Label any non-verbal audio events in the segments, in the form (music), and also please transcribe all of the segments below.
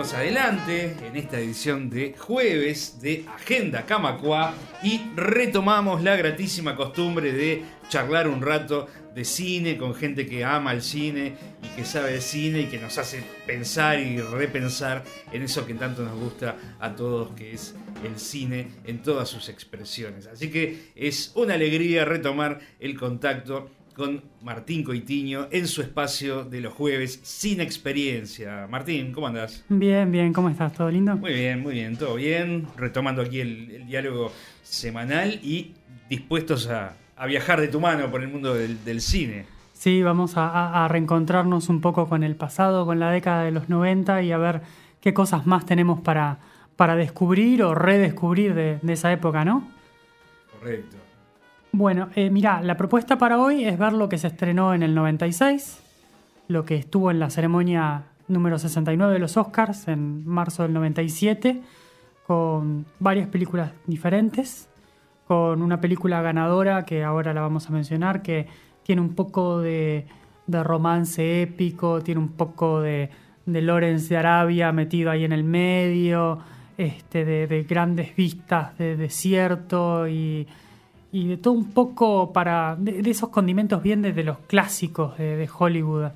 adelante en esta edición de jueves de Agenda Camacua y retomamos la gratísima costumbre de charlar un rato de cine con gente que ama el cine y que sabe de cine y que nos hace pensar y repensar en eso que tanto nos gusta a todos, que es el cine en todas sus expresiones. Así que es una alegría retomar el contacto con Martín Coitiño en su espacio de los jueves sin experiencia. Martín, ¿cómo andas? Bien, bien, ¿cómo estás? ¿Todo lindo? Muy bien, muy bien, todo bien. Retomando aquí el, diálogo semanal y dispuestos a, viajar de tu mano por el mundo del, cine. Sí, vamos a, reencontrarnos un poco con el pasado, con la década de los 90 y a ver qué cosas más tenemos para, para descubrir o redescubrir de, de esa época, ¿no? Correcto. Bueno, eh, mira, la propuesta para hoy es ver lo que se estrenó en el 96, lo que estuvo en la ceremonia número 69 de los Oscars en marzo del 97, con varias películas diferentes, con una película ganadora que ahora la vamos a mencionar, que tiene un poco de, romance épico, tiene un poco de, de Lawrence de Arabia metido ahí en el medio, este, de, de grandes vistas de desierto y y de todo un poco para de, esos condimentos bien desde los clásicos de, Hollywood,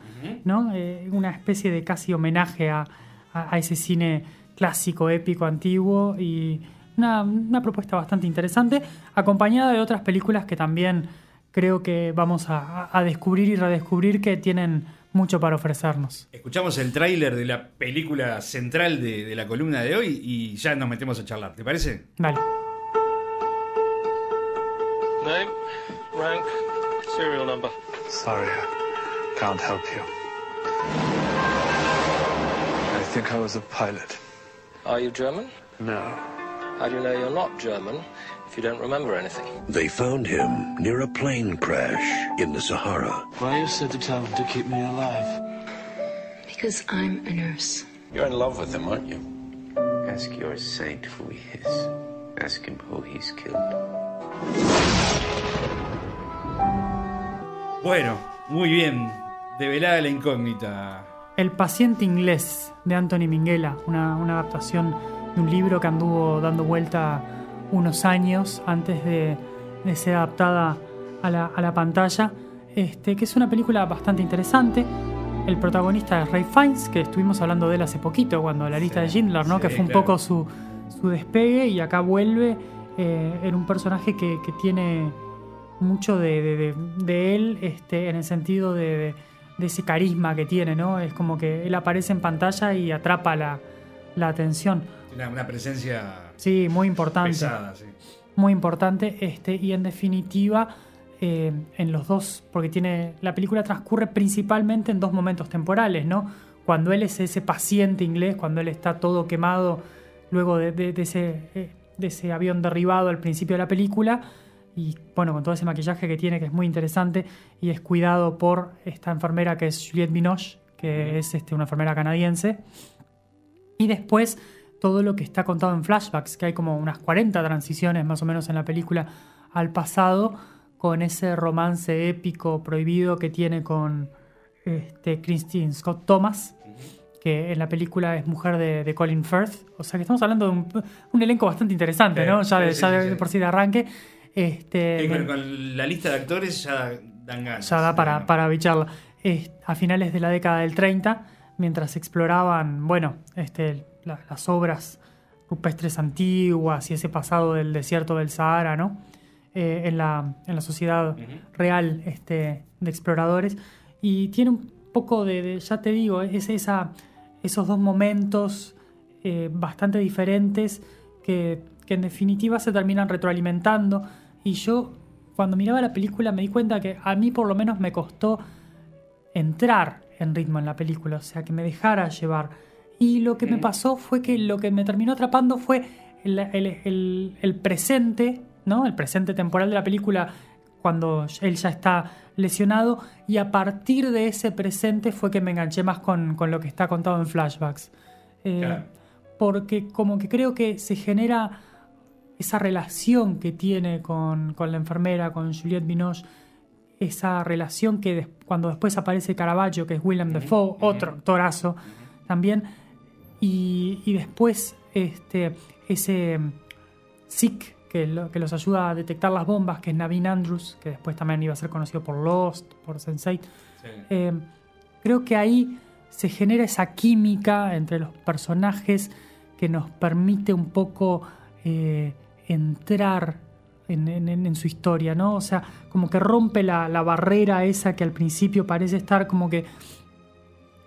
¿no? Eh, una especie de casi homenaje a, ese cine clásico, épico, antiguo y una, propuesta bastante interesante, acompañada de otras películas que también creo que vamos a, descubrir y redescubrir que tienen mucho para ofrecernos. Escuchamos el tráiler de la película central de, de la columna de hoy y ya nos metemos a charlar, ¿te parece? Vale. Name, rank, serial number. Sorry, I can't help you. I think I was a pilot. Are you German? No. How do you know you're not German if you don't remember anything? They found him near a plane crash in the Sahara. Why you so determined to keep me alive? Because I'm a nurse. You're in love with him, aren't you? Ask your saint who he is. Ask him who he's killed. Bueno, muy bien. Develada la incógnita. El paciente inglés de Anthony Minghella, una, adaptación de un libro que anduvo dando vuelta unos años antes de, ser adaptada a la, pantalla, este, que es una película bastante interesante. El protagonista es Ray Fiennes, que estuvimos hablando de él hace poquito, cuando la lista de Schindler, ¿no? que fue un poco su, su despegue y acá vuelve eh, en un personaje que, tiene mucho de, él este, en el sentido de, ese carisma que tiene, ¿no? Es como que él aparece en pantalla y atrapa la, atención. Tiene una presencia sí, muy importante. Muy importante. Este, y en definitiva, eh, en los dos, porque tiene. La película transcurre principalmente en dos momentos temporales, ¿no? Cuando él es ese paciente inglés, cuando él está todo quemado luego de, ese. Eh, de ese avión derribado al principio de la película y bueno, con todo ese maquillaje que tiene que es muy interesante y es cuidado por esta enfermera que es Juliette Binoche, que es este, una enfermera canadiense. Y después todo lo que está contado en flashbacks, que hay como unas 40 transiciones más o menos en la película al pasado, con ese romance épico prohibido que tiene con este, Christine Scott Thomas, que en la película es mujer de, Colin Firth. O sea que estamos hablando de un, elenco bastante interesante, ¿no? Ya, de, por sí de arranque. Este, con, la lista de actores ya dan ganas. Ya da para, para bicharla. a finales de la década del 30, mientras exploraban, bueno, este, las obras rupestres antiguas y ese pasado del desierto del Sahara, ¿no? Eh, en, la, en, la, sociedad real este, de exploradores. Y tiene un poco de, de ya te digo, es esa esos dos momentos eh, bastante diferentes que, en definitiva se terminan retroalimentando. Y yo cuando miraba la película me di cuenta que a mí por lo menos me costó entrar en ritmo en la película, o sea, que me dejara llevar. Y lo que me pasó fue que lo que me terminó atrapando fue el, el presente, ¿no? El presente temporal de la película cuando él ya está lesionado y a partir de ese presente fue que me enganché más con, lo que está contado en flashbacks. Eh, porque como que creo que se genera esa relación que tiene con, la enfermera, con Juliette Binoche, esa relación que cuando después aparece Caravaggio, que es William Defoe, otro actorazo también, y, y después este, ese SIC que, lo- que los ayuda a detectar las bombas, que es Navin Andrews, que después también iba a ser conocido por Lost, por Sense8. Eh, creo que ahí se genera esa química entre los personajes que nos permite un poco eh, entrar en, en- en- en su historia, ¿no? O sea, como que rompe la, la barrera esa que al principio parece estar como que...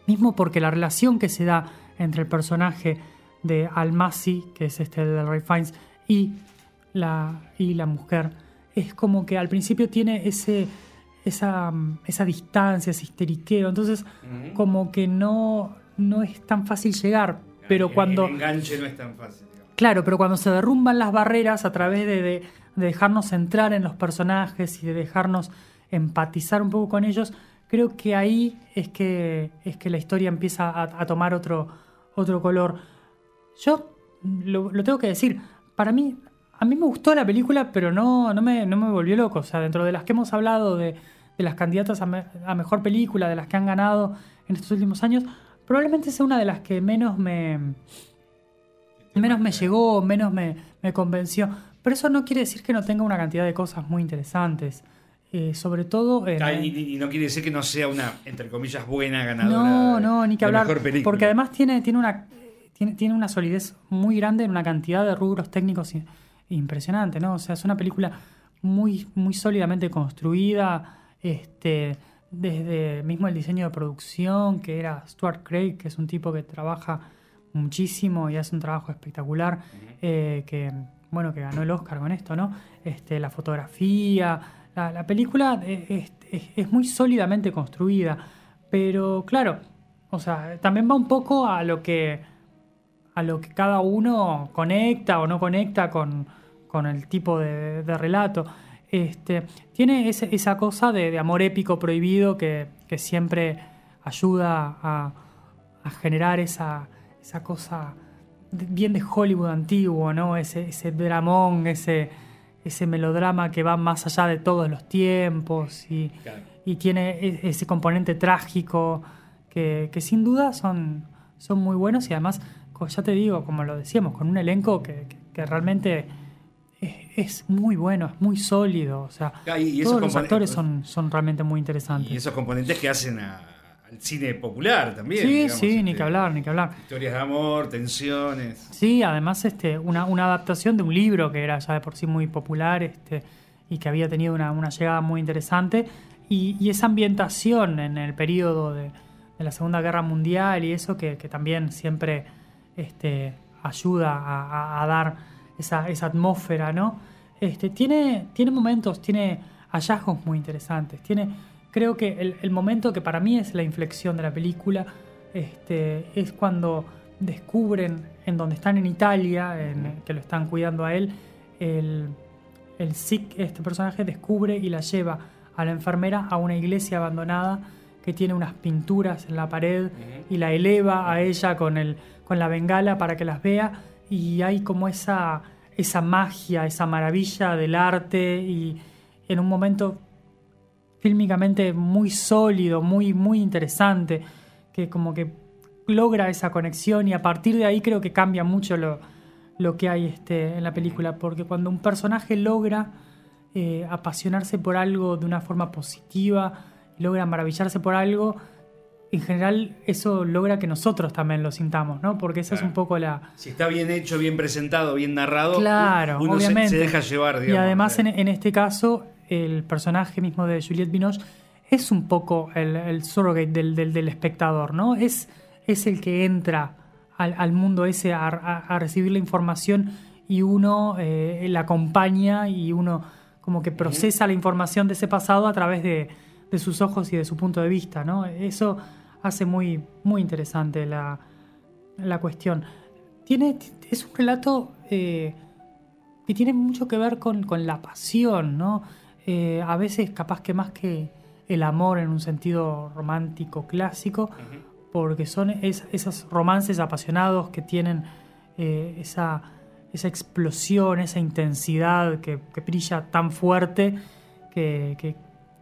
Mismo porque la relación que se da entre el personaje de Almasi, que es este de Ray Fiennes, y la, y la mujer, es como que al principio tiene ese, esa, esa distancia, ese histeriqueo. Entonces, como que no, no es tan fácil llegar. Pero El- cuando. El enganche no es tan fácil. Claro, pero cuando se derrumban las barreras a través de, de- de dejarnos entrar en los personajes y de dejarnos empatizar un poco con ellos, creo que ahí es que, es que la historia empieza a, tomar otro, otro color. Yo lo, tengo que decir, para mí, a mí me gustó la película, pero no, no, me, no me volvió loco. O sea, dentro de las que hemos hablado, de, de las candidatas a, a mejor película, de las que han ganado en estos últimos años, probablemente sea una de las que menos me, menos me llegó, menos me, me convenció. Pero eso no quiere decir que no tenga una cantidad de cosas muy interesantes. Eh, sobre todo en, Ah, y, y no quiere decir que no sea una, entre comillas, buena ganadora. no, no, ni que hablar. mejor película. Porque además tiene, tiene, una, tiene, tiene una solidez muy grande en una cantidad de rubros técnicos impresionante, ¿no? O sea, es una película muy, muy sólidamente construida. Este, desde mismo el diseño de producción, que era Stuart Craig, que es un tipo que trabaja muchísimo y hace un trabajo espectacular, eh, que bueno, que ganó el Oscar con esto, ¿no? Este, la fotografía, la, la película eh, es, es- es muy sólidamente construida, pero claro, o sea, también va un poco a lo que a lo que cada uno conecta o no conecta con, con el tipo de, de relato. Este, tiene ese- esa cosa de, de amor épico prohibido que, que siempre ayuda a, a generar esa, esa cosa bien de Hollywood antiguo, ¿no? Ese, ese dramón, ese, ese melodrama que va más allá de todos los tiempos y, Claro. y tiene e- ese componente trágico que, que sin duda son, son muy buenos y además, ya te digo, como lo decíamos, con un elenco que, que- que realmente es, es muy bueno, es muy sólido. O sea, Ah, y- y todos los actores son, son realmente muy interesantes. Y esos componentes que hacen a- al cine popular también. sí, digamos, sí, ni este, que hablar, ni que hablar. Historias de amor, tensiones. Sí, además este, una, una adaptación de un libro que era ya de por sí muy popular este, y que había tenido una, una llegada muy interesante. Y, y esa ambientación en el periodo de, de la Segunda Guerra Mundial y eso que, que también siempre este, ayuda a, a- a dar esa, esa atmósfera, ¿no? Este, tiene, tiene momentos, tiene hallazgos muy interesantes. Tiene, creo que el, el momento que para mí es la inflexión de la película este, es cuando descubren en donde están en Italia, en- que lo están cuidando a él, el, el Sick, este personaje, descubre y la lleva a la enfermera a una iglesia abandonada que tiene unas pinturas en la pared y la eleva a ella con, el, con la bengala para que las vea. Y hay como esa, esa magia, esa maravilla del arte y en un momento fílmicamente muy sólido, muy, muy interesante, que como que logra esa conexión y a partir de ahí creo que cambia mucho lo, lo que hay este, en la película, porque cuando un personaje logra eh, apasionarse por algo de una forma positiva, logra maravillarse por algo, en general eso logra que nosotros también lo sintamos, ¿no? Porque esa es un poco la, Si está bien hecho, bien presentado, bien narrado, Claro, uno obviamente. Se, deja llevar, Y digamos. además eh. en, en este caso, el personaje mismo de Juliette Binoche es un poco el, el surrogate del, del- del espectador, ¿no? Es, es el que entra al, al mundo ese a, a- a recibir la información y uno eh, la acompaña y uno como que procesa la información de ese pasado a través de, de sus ojos y de su punto de vista, ¿no? Eso hace muy, muy interesante la, la cuestión. Tiene, es un relato eh, que tiene mucho que ver con, con la pasión, ¿no? Eh, a veces capaz que más que el amor en un sentido romántico clásico, porque son es- esos romances apasionados que tienen eh, esa, esa explosión, esa intensidad que, que brilla tan fuerte que, que-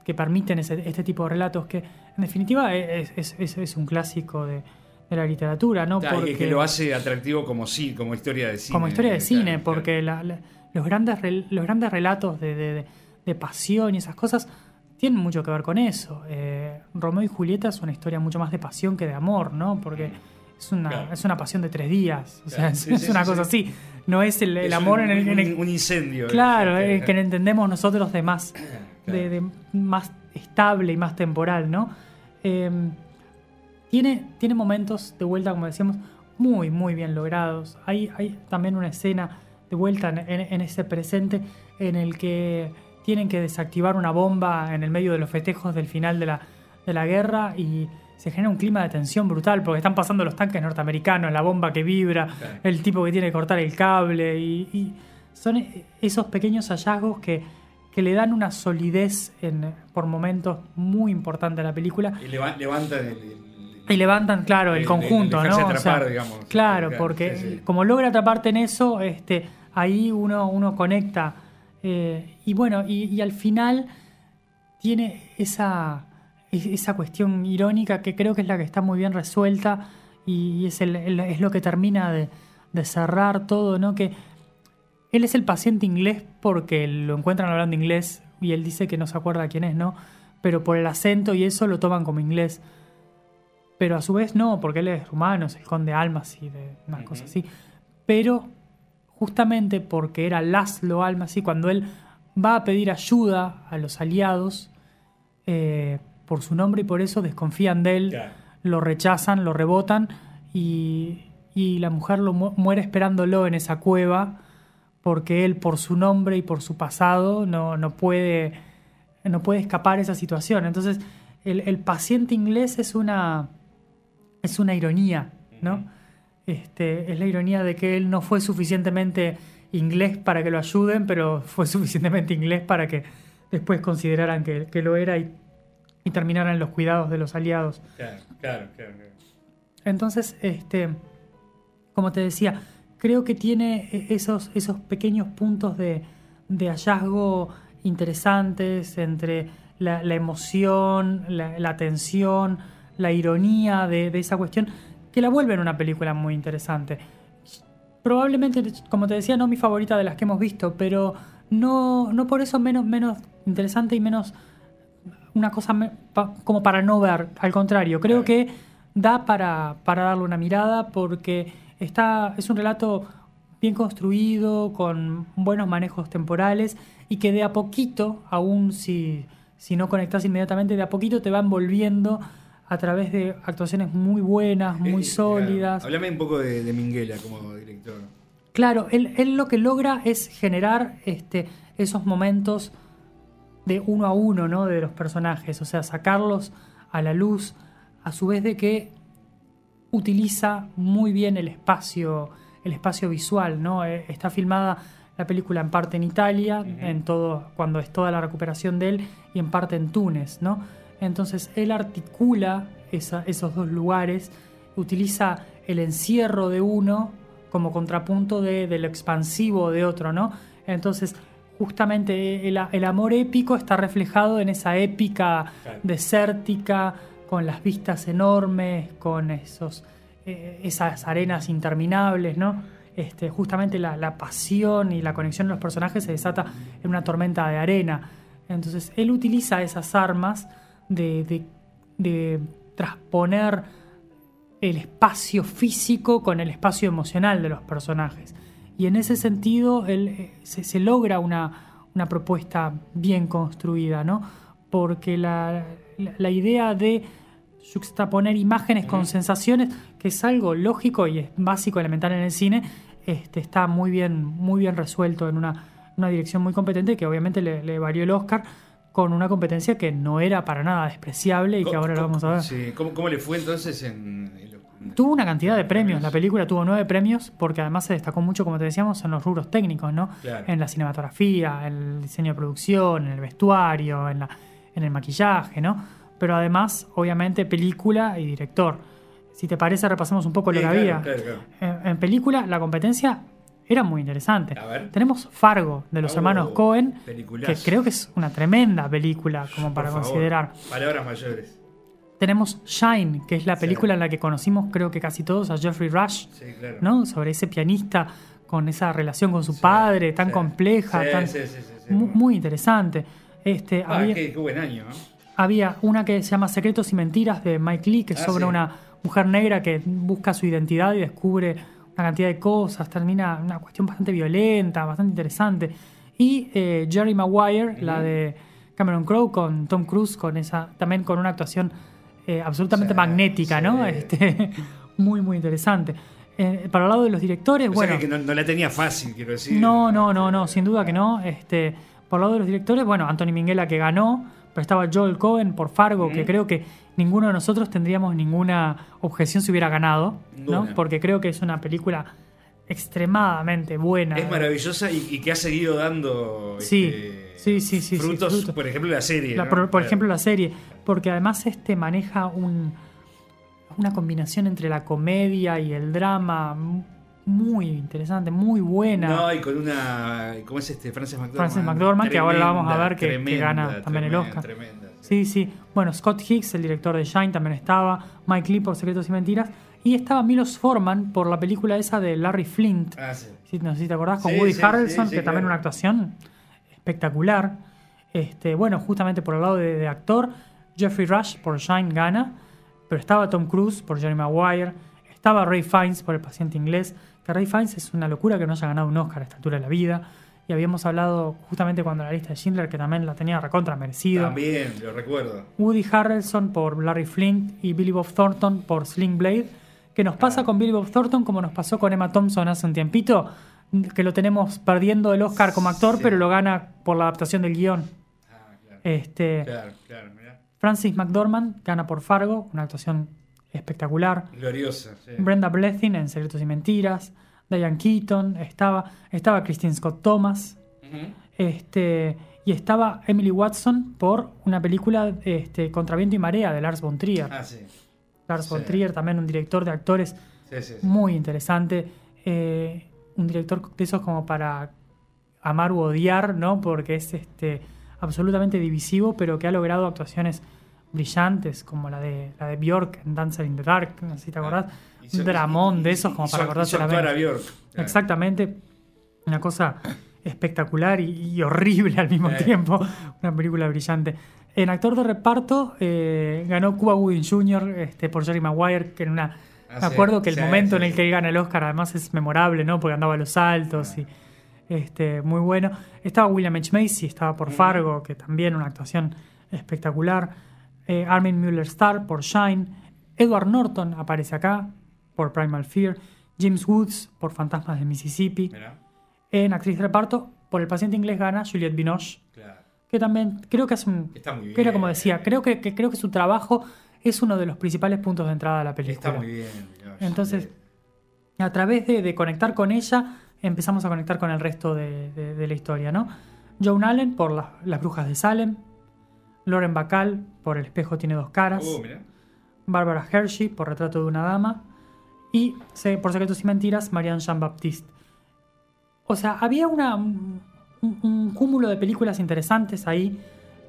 que permiten ese- este tipo de relatos que en definitiva es, es- es- un clásico de, de la literatura, ¿no? Claro, Porque- que lo hace atractivo como sí, como historia de cine. como historia de cine, claro. porque la- la- los, grandes, los grandes relatos de, de- de- de pasión y esas cosas tienen mucho que ver con eso. Eh, Romeo y Julieta es una historia mucho más de pasión que de amor, ¿no? Porque es una, Claro. es una pasión de tres días, o sea, Claro, es, (laughs) sí, es sí, una sí, cosa sí. así. No es el, el Es amor un, en el, en el- un- incendio. Claro, Este, eh, que entendemos nosotros de más, de, de más estable y más temporal, ¿no? Eh, tiene, tiene momentos de vuelta, como decíamos, muy, muy bien logrados. Hay, hay también una escena de vuelta en, en- en ese presente en el que tienen que desactivar una bomba en el medio de los festejos del final de la, de la guerra y se genera un clima de tensión brutal porque están pasando los tanques norteamericanos, la bomba que vibra, el tipo que tiene que cortar el cable y, y son e- esos pequeños hallazgos que, que le dan una solidez en, por momentos muy importante a la película Y leva- levanta el, el- y levantan, claro, el conjunto, ¿no? O sea, atrapar, digamos. claro, Claro, porque sí, sí. como logra atraparte en eso, este, ahí uno, uno conecta. Eh, y bueno, y, y al final tiene esa, es- esa cuestión irónica que creo que es la que está muy bien resuelta y, y es, el- el- es lo que termina de, de cerrar todo, ¿no? Que él es el paciente inglés porque lo encuentran hablando inglés y él dice que no se acuerda quién es, ¿no? Pero por el acento y eso lo toman como inglés. Pero a su vez no, porque él es rumano, es el conde Almas y de una cosa así. Pero justamente porque era Laszlo Almas y cuando él va a pedir ayuda a los aliados eh, por su nombre y por eso desconfían de él, Claro. lo rechazan, lo rebotan y, y la mujer lo mu- muere esperándolo en esa cueva porque él por su nombre y por su pasado no, no puede no puede escapar esa situación. Entonces, el, el paciente inglés es una es una ironía, ¿no? Este, es la ironía de que él no fue suficientemente inglés para que lo ayuden, pero fue (laughs) suficientemente inglés para que después consideraran que, que lo era y, y terminaran los cuidados de los aliados. Claro, claro, claro. claro. Entonces, este, como te decía, creo que tiene e- esos, esos pequeños puntos de, de hallazgo interesantes entre la, la emoción, la, la tensión, la ironía de, de esa cuestión, que la vuelven una película muy interesante. Probablemente, como te decía, no mi favorita de las que hemos visto, pero no, no por eso menos, menos interesante y menos una cosa me- pa- como para no ver. Al contrario, creo que da para, para darle una mirada porque está, es un relato bien construido, con buenos manejos temporales y que de a poquito, aún si, si no conectas inmediatamente, de a poquito te va envolviendo a través de actuaciones muy buenas, muy Eh, sólidas. claro. Háblame un poco de, de Minguela como director. Claro, él, él lo que logra es generar este, esos momentos de uno a uno, ¿no? De los personajes, o sea, sacarlos a la luz, a su vez de que utiliza muy bien el espacio, el espacio visual, ¿no? Eh, Está filmada la película en parte en Italia, en todo, cuando es toda la recuperación de él, y en parte en Túnez, ¿no? Entonces él articula esa- esos dos lugares, utiliza el encierro de uno como contrapunto de, de lo expansivo de otro, ¿no? Entonces, justamente el, el amor épico está reflejado en esa épica desértica, con las vistas enormes, con esos, eh, esas arenas interminables, ¿no? Este, justamente la, la pasión y la conexión de los personajes se desata en una tormenta de arena. Entonces, él utiliza esas armas de, de- de transponer el espacio físico con el espacio emocional de los personajes. Y en ese sentido él, eh, se, se logra una, una propuesta bien construida, ¿no? Porque la, la- la idea de juxtaponer imágenes con sensaciones, que es algo lógico y es básico, elemental en el cine, este, está muy bien, muy bien resuelto en una, una dirección muy competente que obviamente le, le valió el Oscar con una competencia que no era para nada despreciable y que ahora lo vamos a ver. Sí, ¿Cómo, cómo le fue entonces en, Tuvo una cantidad de premios, la película tuvo nueve premios porque además se destacó mucho, como te decíamos, en los rubros técnicos, ¿no? Claro. En la cinematografía, en el diseño de producción, en el vestuario, en, la, en el maquillaje, ¿no? Pero además, obviamente, película y director. Si te parece, repasemos un poco lo Sí, que claro, había. claro, claro. En, en película, la competencia era muy interesante. A ver. Tenemos Fargo, de los Oh, hermanos Cohen, que creo que es una tremenda película como Por para favor, considerar. Palabras mayores. Tenemos Shine, que es la Sí. película en la que conocimos, creo que casi todos, a Jeffrey Rush, Sí, claro. ¿no? Sobre ese pianista con esa relación con su padre, tan compleja, Sí, tan, sí, sí, sí, sí. mu- muy, interesante. Este, Ah, había, qué, qué buen año, ¿no? había una que se llama Secretos y Mentiras de Mike Lee, que es Ah, sobre una mujer negra que busca su identidad y descubre una cantidad de cosas, termina una cuestión bastante violenta, bastante interesante. Y eh, Jerry Maguire, la de Cameron Crowe con Tom Cruise, con esa, también con una actuación eh, absolutamente Sí, magnética, ¿no? sí. Este, (laughs) muy, muy interesante. Eh, para el lado de los directores, O sea bueno. que, que no, no la tenía fácil, quiero decir. No, no, no, no, sin duda que no. Este, por lado de los directores, bueno, Anthony Minghella que ganó, pero estaba Joel Cohen por Fargo, que creo que ninguno de nosotros tendríamos ninguna objeción si hubiera ganado, ¿no? Porque creo que es una película extremadamente buena. Es maravillosa y, y que ha seguido dando Sí, este, sí, sí, sí, sí, frutos, por ejemplo, la serie. La- ¿no? por, por ejemplo, la serie, porque además este maneja un, una combinación entre la comedia y el drama muy interesante, muy buena. No, y con una. ¿Cómo es este? Frances McDormand. Frances McDormand, que ahora la vamos a ver que- gana también el Oscar. tremenda, Sí, sí. sí. Bueno, Scott Hicks, el director de Shine, también estaba. Mike Lee por Secretos y Mentiras. Y estaba Milos Forman por la película esa de Larry Flint. Ah, sí. Sí, no sé si te acordás, con Sí, Woody Harrelson, que también una actuación espectacular. Este, bueno, justamente por el lado de, de actor, Jeffrey Rush por Shine gana, pero estaba Tom Cruise por Jerry Maguire, estaba Ray Fiennes por El paciente inglés, Ray Fiennes es una locura que no haya ganado un Oscar a esta altura de la vida. Y habíamos hablado justamente cuando la lista de Schindler, que también la tenía recontra merecido. También, lo recuerdo. Woody Harrelson por Larry Flint y Billy Bob Thornton por Sling Blade. Que nos pasa con Billy Bob Thornton como nos pasó con Emma Thompson hace un tiempito, que lo tenemos perdiendo el Oscar como actor, Sí. pero lo gana por la adaptación del guion. Ah, claro. Este, Claro, claro, mirá. Francis McDormand gana por Fargo, una actuación espectacular. Gloriosa. sí. Brenda Blethyn en Secretos y Mentiras. Diane Keaton, estaba, estaba Christine Scott Thomas. Este, y estaba Emily Watson por una película este, Contra Viento y Marea de Lars von Trier. Ah, sí. Lars von sí. Trier, también un director de actores muy interesante. eh, un director de esos como para amar u odiar, ¿no? Porque es este absolutamente divisivo, pero que ha logrado actuaciones brillantes, como la de la de Bjork en Dancer in the Dark, no sé si te acordás. Hizo- un dramón de esos como hizo- para acordarse la. Bjork. Claro. Exactamente. Una cosa espectacular y, y horrible al mismo Eh. tiempo. Una película brillante. En actor de reparto eh, ganó Cuba Gooding Jr. Este, por Jerry Maguire, que en una... Ah, me sí, acuerdo que el sí, momento sí. en el que él gana el Oscar además es memorable, ¿no? Porque andaba a los saltos y este, muy bueno. Estaba William H. Macy, estaba por Fargo, que también una actuación espectacular. Eh, Armin Mueller-Starr por Shine. Edward Norton aparece acá por Primal Fear. James Woods por Fantasmas de Mississippi. Mirá, En actriz de reparto, por El paciente inglés gana Juliette Binoche, claro. que también creo que hace un... Está muy que era bien. como decía, creo que, que- creo que su trabajo es uno de los principales puntos de entrada de la película. Está muy bien. Binoche. Entonces, a través de, de conectar con ella, empezamos a conectar con el resto de, de- de la historia, ¿no? Joan Allen por la- Las Brujas de Salem, Lauren Bacall por El espejo tiene dos caras, Uh, mirá. Barbara Hershey por Retrato de una dama y por Secretos y Mentiras, Marianne Jean-Baptiste. O sea, había una, un, un cúmulo de películas interesantes ahí,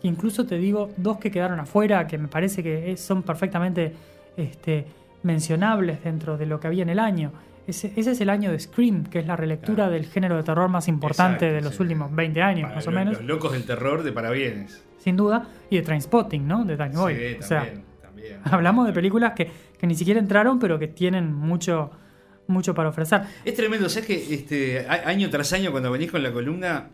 que incluso te digo, dos que quedaron afuera, que me parece que es- son perfectamente este, mencionables dentro de lo que había en el año. Ese, ese es el año de Scream, que es la relectura Claro. del género de terror más importante Exacto, de los sí. últimos 20 años, Para más o menos, Los locos del terror de parabienes. sin duda, y de Trainspotting, ¿no? De Danny Sí, Boyle. también. O sea, también. (laughs) Hablamos de películas que, que ni siquiera entraron, pero que tienen mucho, mucho para ofrecer. Es tremendo, ¿sabes que este, año tras año cuando venís con la columna,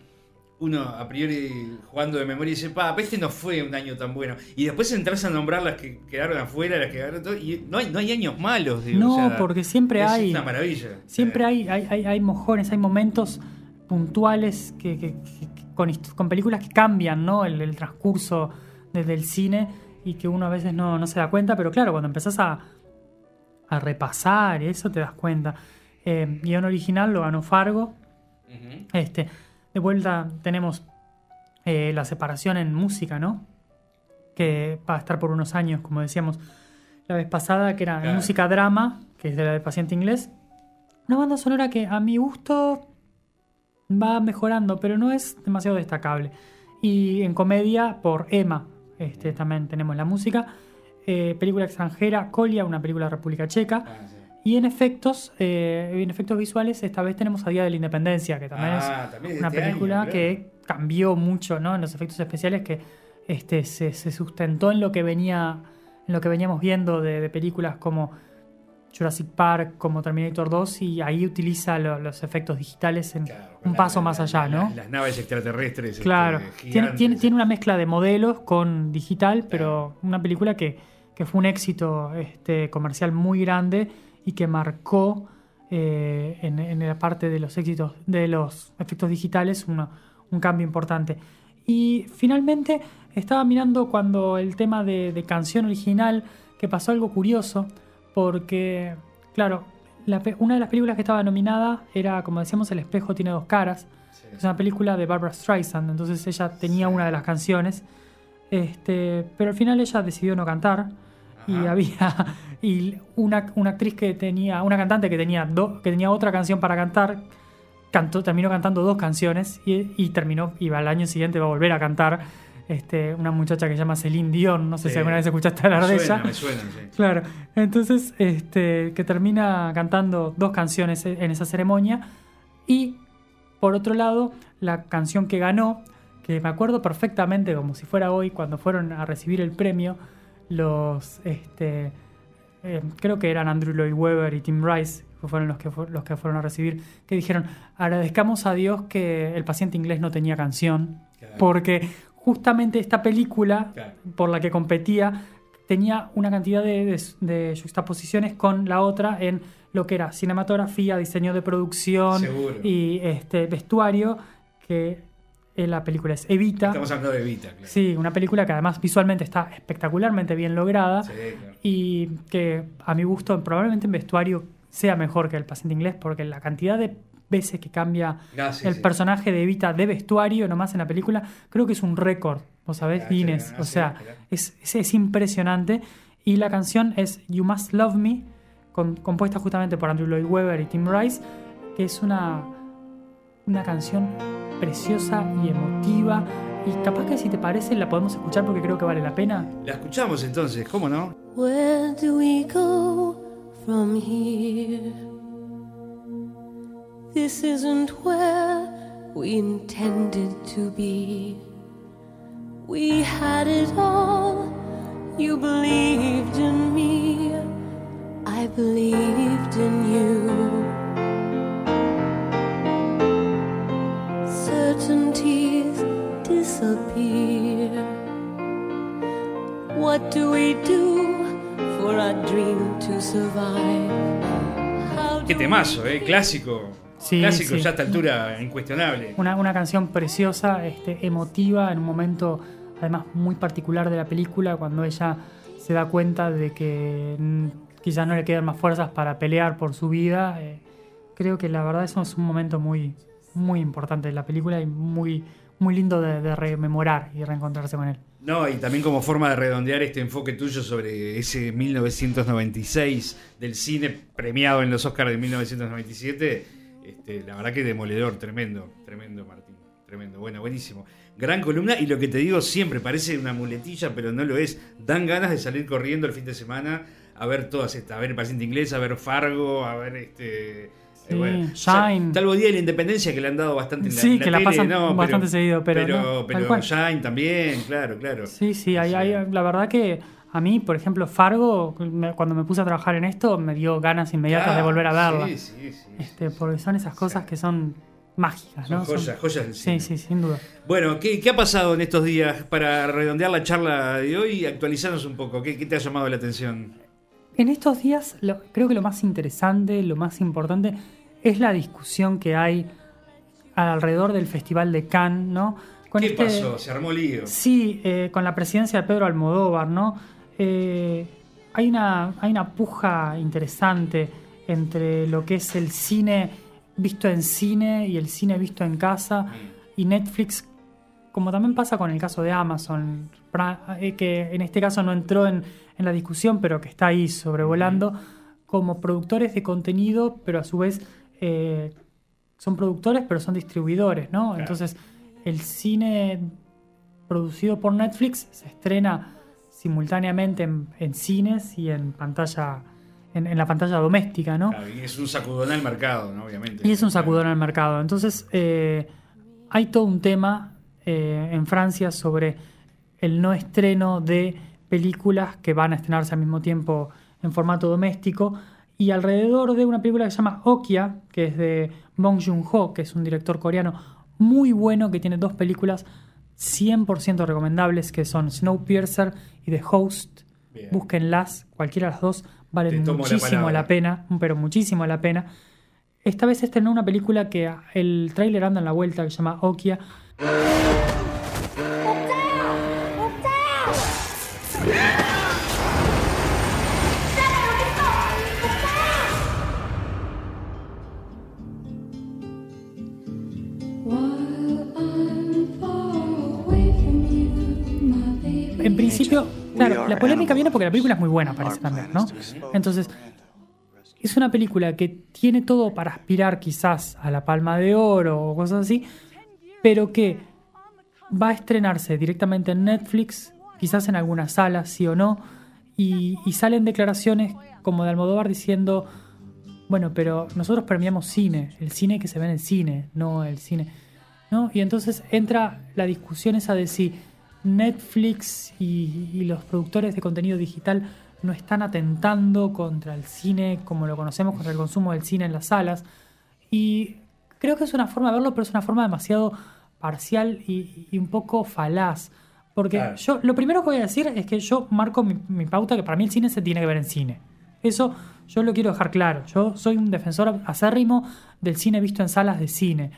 uno a priori jugando de memoria dice, pa, este no fue un año tan bueno. Y después entras a nombrar las que quedaron afuera, las que quedaron todo, y no hay, no hay años malos, digo, No, o sea, porque siempre es hay- una maravilla. Siempre Eh, hay, hay, hay, hay mojones, hay momentos puntuales que, que- que- que- con, con películas que cambian ¿no? el, el transcurso desde el cine y que uno a veces no, no se da cuenta, pero claro, cuando empezás a, a repasar eso te das cuenta. Eh, guion original lo ganó Fargo. Este, de vuelta tenemos eh, la separación en música, ¿no? Que va a estar por unos años, como decíamos la vez pasada, que era Claro. música drama, que es de la del paciente inglés. Una banda sonora que a mi gusto va mejorando, pero no es demasiado destacable. Y en comedia, por Emma, este, también tenemos la música. eh, película extranjera, Kolia, una película de República Checa. Ah, sí. Y en efectos, eh, en efectos visuales, esta vez tenemos a Día de la Independencia, que también Ah, es también de una este película que cambió mucho ¿no? en los efectos especiales, que este, se, se sustentó en lo que venía, en lo que veníamos viendo de, de películas como Jurassic Park, como Terminator 2, y ahí utiliza lo- los efectos digitales en Claro, un la- paso la- más allá, la- ¿no? Las naves extraterrestres. este, Claro, tiene, gigantes. tiene, tiene una mezcla de modelos con digital, pero una película que, que fue un éxito este, comercial muy grande y que marcó eh, en, en la parte de los éxitos de los efectos digitales una- un cambio importante. Y finalmente estaba mirando cuando el tema de, de canción original, que pasó algo curioso, porque, claro, la una de las películas que estaba nominada era, como decíamos, El espejo tiene dos caras. Sí. Es una película de Barbara Streisand, entonces ella tenía una de las canciones, este, pero al final ella decidió no cantar y había y una, una actriz que tenía, una cantante que tenía do- que tenía otra canción para cantar, cantó, terminó cantando dos canciones y, y terminó, y al año siguiente va a volver a cantar este, una muchacha que se llama Celine Dion, no sé Sí. si alguna vez escuchaste hablar de ella. me suena, sí. Claro, entonces este, que termina cantando dos canciones en esa ceremonia y por otro lado la canción que ganó, que me acuerdo perfectamente como si fuera hoy cuando fueron a recibir el premio los, este, eh, creo que eran Andrew Lloyd Webber y Tim Rice, que fueron los que, fu- los que fueron a recibir, que dijeron, agradezcamos a Dios que el paciente inglés no tenía canción, Claro. porque justamente esta película Claro. por la que competía tenía una cantidad de, de, de juxtaposiciones con la otra en lo que era cinematografía, diseño de producción Seguro. y este vestuario, que la película es Evita. Estamos hablando de Vita, claro. Sí, una película que además visualmente está espectacularmente bien lograda Sí, claro. y que a mi gusto probablemente en vestuario sea mejor que el paciente inglés porque la cantidad de veces que cambia Ah, sí, el sí. personaje de Evita de vestuario nomás en la película, creo que es un récord, vos sabés, Ah, sí, Guinness, ah, o sea, es, es, es impresionante y la canción es You Must Love Me, con- compuesta justamente por Andrew Lloyd Webber y Tim Rice, que es una, una canción preciosa y emotiva y capaz que si te parece la podemos escuchar porque creo que vale la pena. La escuchamos entonces, ¿cómo no? Where do we go from here? This isn't where we intended to be. We had it all. You believed in me. I believed in Qué do temazo, ¿eh? Clásico. Sí, Clásico sí. ya a esta altura, incuestionable. Una, una canción preciosa, este, emotiva, en un momento además muy particular de la película, cuando ella se da cuenta de que quizás no le quedan más fuerzas para pelear por su vida. eh, creo que la verdad eso es un momento muy, muy importante de la película y muy, muy lindo de, de rememorar y reencontrarse con él. No, y también como forma de redondear este enfoque tuyo sobre ese 1996 del cine premiado en los Oscars de 1997, este, la verdad que demoledor, tremendo, tremendo Martín, tremendo, bueno, buenísimo. Gran columna y lo que te digo siempre, parece una muletilla, pero no lo es. Dan ganas de salir corriendo el fin de semana a ver todas estas, a ver el paciente inglés, a ver Fargo, a ver este... Sí, ya- Shine. Salvo Día de la Independencia que le han dado bastante en la, Sí, en la que la tele, pasan no, bastante seguido, pero tal pero cual. Shine también, claro, claro. Sí, sí, hay, hay- la verdad que a mí, por ejemplo, Fargo, me- cuando me puse a trabajar en esto, me dio ganas inmediatas de Ah, volver a verla. Sí, sí, sí. Este, porque son esas cosas que son mágicas, Son ¿no? joyas, joyas del Sí, cine. sí, sin duda. Bueno, ¿qué, qué ha pasado en estos días para redondear la charla de hoy? Actualizarnos un poco. ¿Qué, qué te ha llamado la atención? En estos días, lo- creo que lo más interesante, lo más importante, es la discusión que hay alrededor del Festival de Cannes, ¿no? Con ¿Qué este- pasó? ¿Se armó lío? Sí, eh, con la presidencia de Pedro Almodóvar, ¿no? Eh, hay, una, hay una puja interesante entre lo que es el cine visto en cine y el cine visto en casa y Netflix, como también pasa con el caso de Amazon, eh, que en este caso no entró en, en la discusión, pero que está ahí sobrevolando, como productores de contenido, pero a su vez eh, son productores, pero son distribuidores, ¿no? Claro. Entonces, el cine producido por Netflix se estrena simultáneamente en, en cines y en pantalla, en, en la pantalla doméstica, ¿no? Claro, y es un sacudón al mercado, ¿no? Obviamente. Y es un sacudón al mercado. Entonces, eh, hay todo un tema eh, en Francia sobre el no estreno de películas que van a estrenarse al mismo tiempo en formato doméstico. Y alrededor de una película que se llama Okja, que es de Bong Joon-ho, que es un director coreano muy bueno, que tiene dos películas 100% recomendables, que son Snowpiercer y The Host. Bien. Búsquenlas, cualquiera de las dos, valen la muchísimo palabra. la pena, pero muchísimo la pena. Esta vez estrenó una película que el tráiler anda en la vuelta, que se llama En principio, claro, la polémica viene porque la película es muy buena, parece también, ¿no? Entonces, es una película que tiene todo para aspirar quizás a la palma de oro o cosas así, pero que va a estrenarse directamente en Netflix, quizás en algunas salas, sí o no, y, salen declaraciones como de Almodóvar diciendo, bueno, pero nosotros premiamos cine, el cine que se ve en el cine, no el cine. ¿no? Y entonces entra la discusión esa de si Netflix y los productores de contenido digital no están atentando contra el cine como lo conocemos, contra el consumo del cine en las salas. Y creo que es una forma de verlo, pero es una forma demasiado parcial y, y un poco falaz. Porque Claro. yo lo primero que voy a decir es que yo marco mi, mi pauta que para mí el cine se tiene que ver en cine. Eso yo lo quiero dejar claro. Yo soy un defensor acérrimo del cine visto en salas de cine.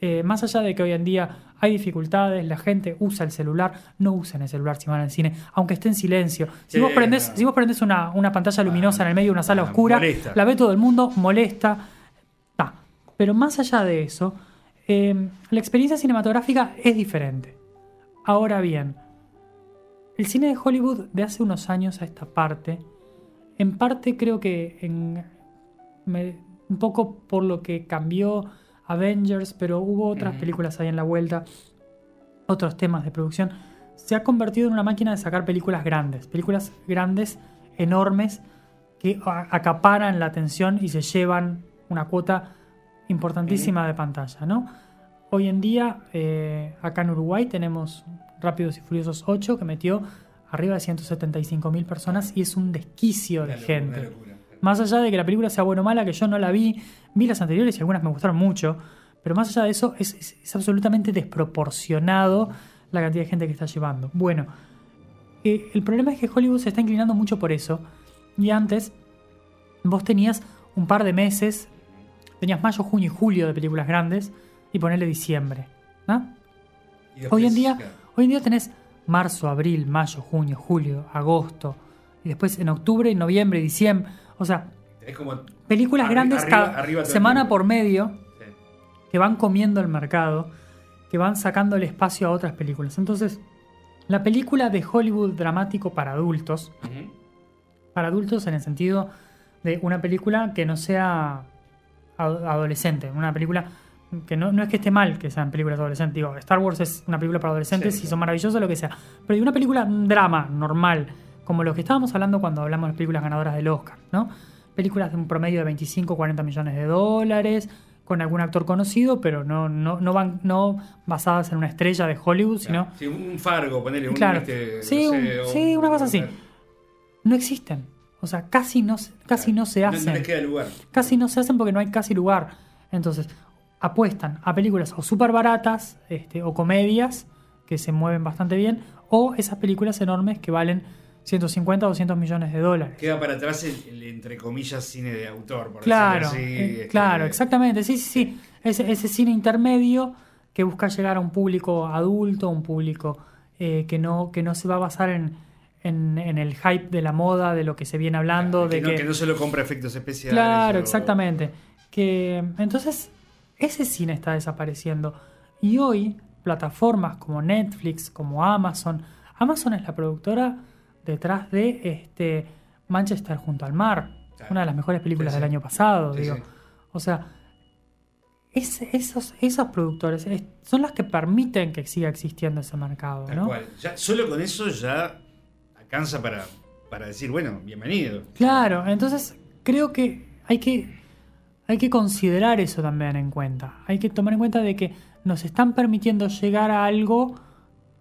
Eh, más allá de que hoy en día hay dificultades, la gente usa el celular, no usen el celular si van al cine, aunque esté en silencio. Si Sí, vos prendés, no. si vos prendés una, una pantalla luminosa en el medio de una sala ah, oscura, molesta. la ve todo el mundo, molesta. Ta. Pero más allá de eso, eh, la experiencia cinematográfica es diferente. Ahora bien, el cine de Hollywood de hace unos años a esta parte, en parte creo que en- me- un poco por lo que cambió Avengers, pero hubo otras películas ahí en la vuelta, otros temas de producción, se ha convertido en una máquina de sacar películas grandes, películas grandes, enormes, que acaparan la atención y se llevan una cuota importantísima de pantalla, ¿no? Hoy en día, eh, acá en Uruguay tenemos Rápidos y Furiosos 8 que metió arriba de 175 mil personas y es un desquicio de locura, gente. Más allá de que la película sea buena o mala, que yo no la vi, vi las anteriores y algunas me gustaron mucho, pero más allá de eso es, es- es absolutamente desproporcionado la cantidad de gente que está llevando. Bueno, eh, el problema es que Hollywood se está inclinando mucho por eso y antes vos tenías un par de meses, tenías mayo, junio y julio de películas grandes y ponerle diciembre. ¿no? Hoy en día, hoy en día tenés marzo, abril, mayo, junio, julio, agosto y después en octubre, noviembre, diciembre, o sea, como películas Arri- grandes arriba- cada arriba semana por medio sí. que van comiendo el mercado, que van sacando el espacio a otras películas. Entonces, la película de Hollywood dramático para adultos, para adultos en el sentido de una película que no sea adolescente, una película que no, no es que esté mal que sean películas adolescentes, digo, Star Wars es una película para adolescentes Sí, y claro. son maravillosas, lo que sea, pero de una película drama normal, como lo que estábamos hablando cuando hablamos de películas ganadoras del Oscar, ¿no? Películas de un promedio de 25 40 millones de dólares, con algún actor conocido, pero no, no, no, van, no basadas en una estrella de Hollywood, sino Sí, un fargo, ponerle un. Claro. este, Sí, no sé, sí, una cosa así. claro. no existen. O sea, casi no, se- casi no se No, hacen. no les queda lugar. Casi no se hacen porque no hay casi lugar. Entonces, apuestan a películas o súper baratas este, o comedias que se mueven bastante bien o esas películas enormes que valen 150 o 200 millones de dólares. Queda para atrás el, el, entre comillas cine de autor, por Claro, decirlo así, eh, este, claro, exactamente. Sí, sí, sí. Ese, ese cine intermedio que busca llegar a un público adulto, un público eh, que, no, que no se va a basar en, en, en el hype de la moda, de lo que se viene hablando, de que, que no solo compra efectos especiales. Claro, o- exactamente. Que entonces ese cine está desapareciendo. Y hoy plataformas como Netflix, como Amazon, Amazon es la productora detrás de este Manchester junto al mar, Claro. una de las mejores películas Sí, sí. del año pasado, Sí, digo. O sea, es- esos, esos productores es- son los que permiten que siga existiendo ese mercado, Tal ¿no? cual. Ya, solo con eso ya alcanza para, para decir, bueno, bienvenido. Claro, entonces creo que hay que hay que considerar eso también en cuenta. Hay que tomar en cuenta de que nos están permitiendo llegar a algo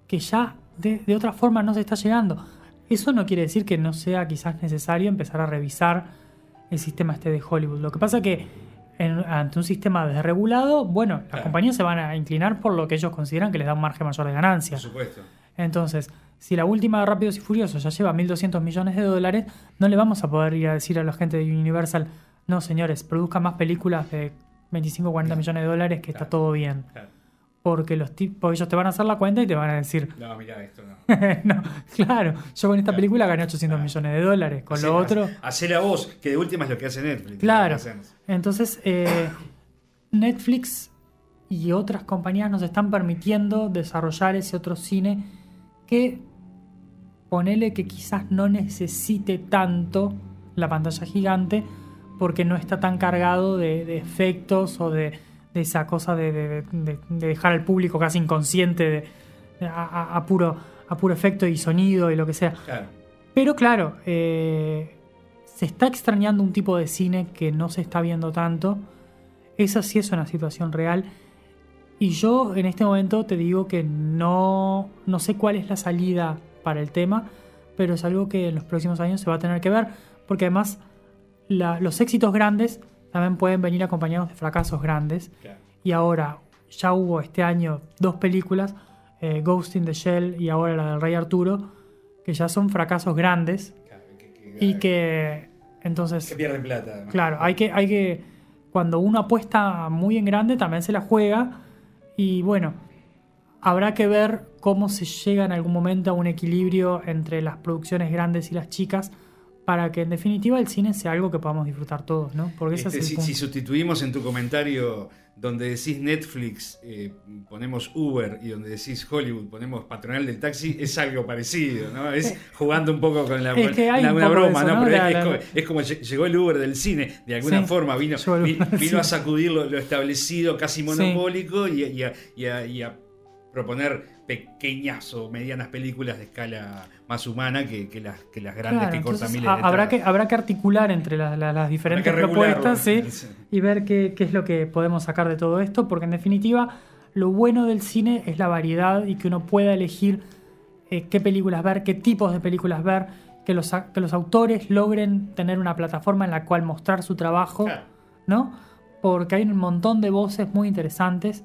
que ya de, de otra forma no se está llegando. Eso no quiere decir que no sea quizás necesario empezar a revisar el sistema este de Hollywood. Lo que pasa que en- ante un sistema desregulado, bueno, las Claro. compañías se van a inclinar por lo que ellos consideran que les da un margen mayor de ganancia. Por supuesto. Entonces, si la última de Rápidos y Furiosos ya lleva 1.200 millones de dólares, no le vamos a poder ir a decir a la gente de Universal, no señores, produzcan más películas de 25 o 40 millones de dólares que está todo bien. Claro. Porque los tipos, ellos te van a hacer la cuenta y te van a decir, No, mira esto, no. (laughs) no, claro, yo con esta Claro. película gané 800 Claro. millones de dólares, con Hacé- lo otro... Hacé la voz, que de última es lo que hace Netflix. Claro. Entonces, eh, (coughs) Netflix y otras compañías nos están permitiendo desarrollar ese otro cine que ponele que quizás no necesite tanto la pantalla gigante porque no está tan cargado de, de efectos o de, de esa cosa de, de- de- de dejar al público casi inconsciente a, a- a puro, a puro efecto y sonido y lo que sea. Claro. Pero claro, eh, se está extrañando un tipo de cine que no se está viendo tanto. Esa sí es una situación real. Y yo en este momento te digo que no, no sé cuál es la salida para el tema, pero es algo que en los próximos años se va a tener que ver, porque además la- los éxitos grandes también pueden venir acompañados de fracasos grandes. Claro. Y ahora ya hubo este año dos películas, eh, Ghost in the Shell y ahora la del Rey Arturo, que ya son fracasos grandes Claro, que- que- y que entonces que pierden plata. además. claro hay que hay que cuando uno apuesta muy en grande también se la juega y bueno habrá que ver cómo se llega en algún momento a un equilibrio entre las producciones grandes y las chicas para que en definitiva el cine sea algo que podamos disfrutar todos no porque ese Este, es el si, punto si sustituimos en tu comentario donde decís Netflix, eh, ponemos Uber y donde decís Hollywood, ponemos patronal del taxi, es algo parecido, ¿no? Es jugando un poco con la, Es que hay la- un una poco de broma, eso, ¿no? ¿no? Pero La- es, la- es como, es como lle- llegó el Uber del cine, de alguna Sí, forma vino, vino a sacudir lo, lo establecido, casi monopólico, y, a- y a, y a- y a proponer pequeñas o medianas películas de escala más humana que, que las, que las grandes Claro, que cortan miles de habrá que habrá que articular entre la- la- las diferentes propuestas y ver qué, qué es lo que podemos sacar de todo esto, porque en definitiva lo bueno del cine es la variedad y que uno pueda elegir eh, qué películas ver, qué tipos de películas ver, que los, que los autores logren tener una plataforma en la cual mostrar su trabajo, Claro. ¿no? Porque hay un montón de voces muy interesantes.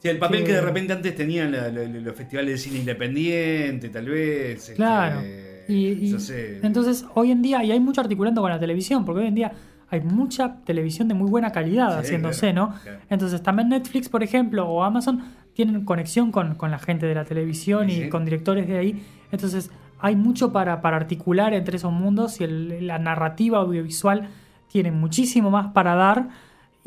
Sí, el papel que- que de repente antes tenían la- la- los festivales de cine independiente, tal vez. este, Claro. Y, y yo sé. entonces hoy en día, y hay mucho articulando con la televisión, porque hoy en día hay mucha televisión de muy buena calidad Sí, haciéndose, claro, ¿no? claro. Entonces también Netflix, por ejemplo, o Amazon tienen conexión con, con la gente de la televisión Sí, y con directores de ahí. Entonces hay mucho para, para articular entre esos mundos y el- la narrativa audiovisual tiene muchísimo más para dar.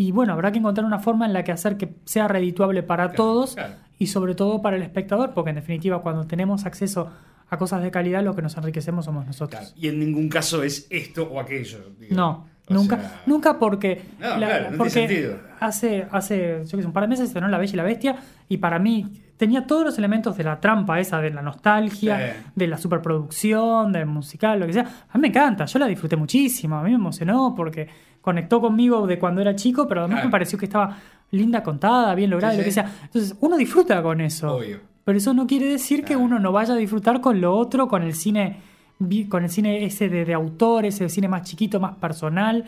Y bueno, habrá que encontrar una forma en la que hacer que sea redituable para Claro, todos claro. y sobre todo para el espectador, porque en definitiva cuando tenemos acceso a cosas de calidad, lo que nos enriquecemos somos nosotros. Claro, Y en ningún caso es esto o aquello. No, O nunca, sea, nunca porque, No, claro, no tiene porque sentido. hace, hace yo qué sé, un par de meses se estrenó La Bella y la Bestia y para mí tenía todos los elementos de la trampa esa, de la nostalgia, Sí. de la superproducción, del musical, lo que sea. A mí me encanta, yo la disfruté muchísimo, a mí me emocionó porque conectó conmigo de cuando era chico, pero además Claro. me pareció que estaba linda contada, bien lograda, Sí, lo que sea. Entonces uno disfruta con eso. Obvio. Pero eso no quiere decir que uno no vaya a disfrutar con lo otro, con el cine, con el cine ese de, de autor, ese cine más chiquito, más personal.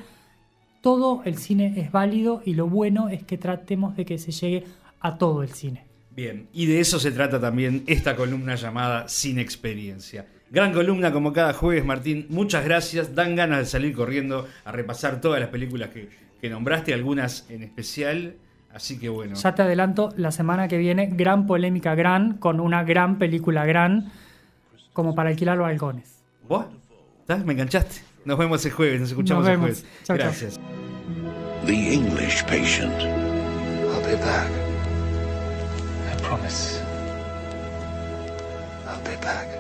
Todo el cine es válido y lo bueno es que tratemos de que se llegue a todo el cine. Bien, y de eso se trata también esta columna llamada Sin Experiencia. Gran columna como cada jueves, Martín. Muchas gracias. Dan ganas de salir corriendo a repasar todas las películas que, que nombraste, algunas en especial. Así que bueno. Ya te adelanto, la semana que viene, gran polémica gran, con una gran película gran, como para alquilar balcones. ¿Vos? ¿Estás? Me enganchaste. Nos vemos el jueves, nos escuchamos Nos el jueves. Chau, chau. Gracias. The English Patient. I'll be back. Promise. I'll be back.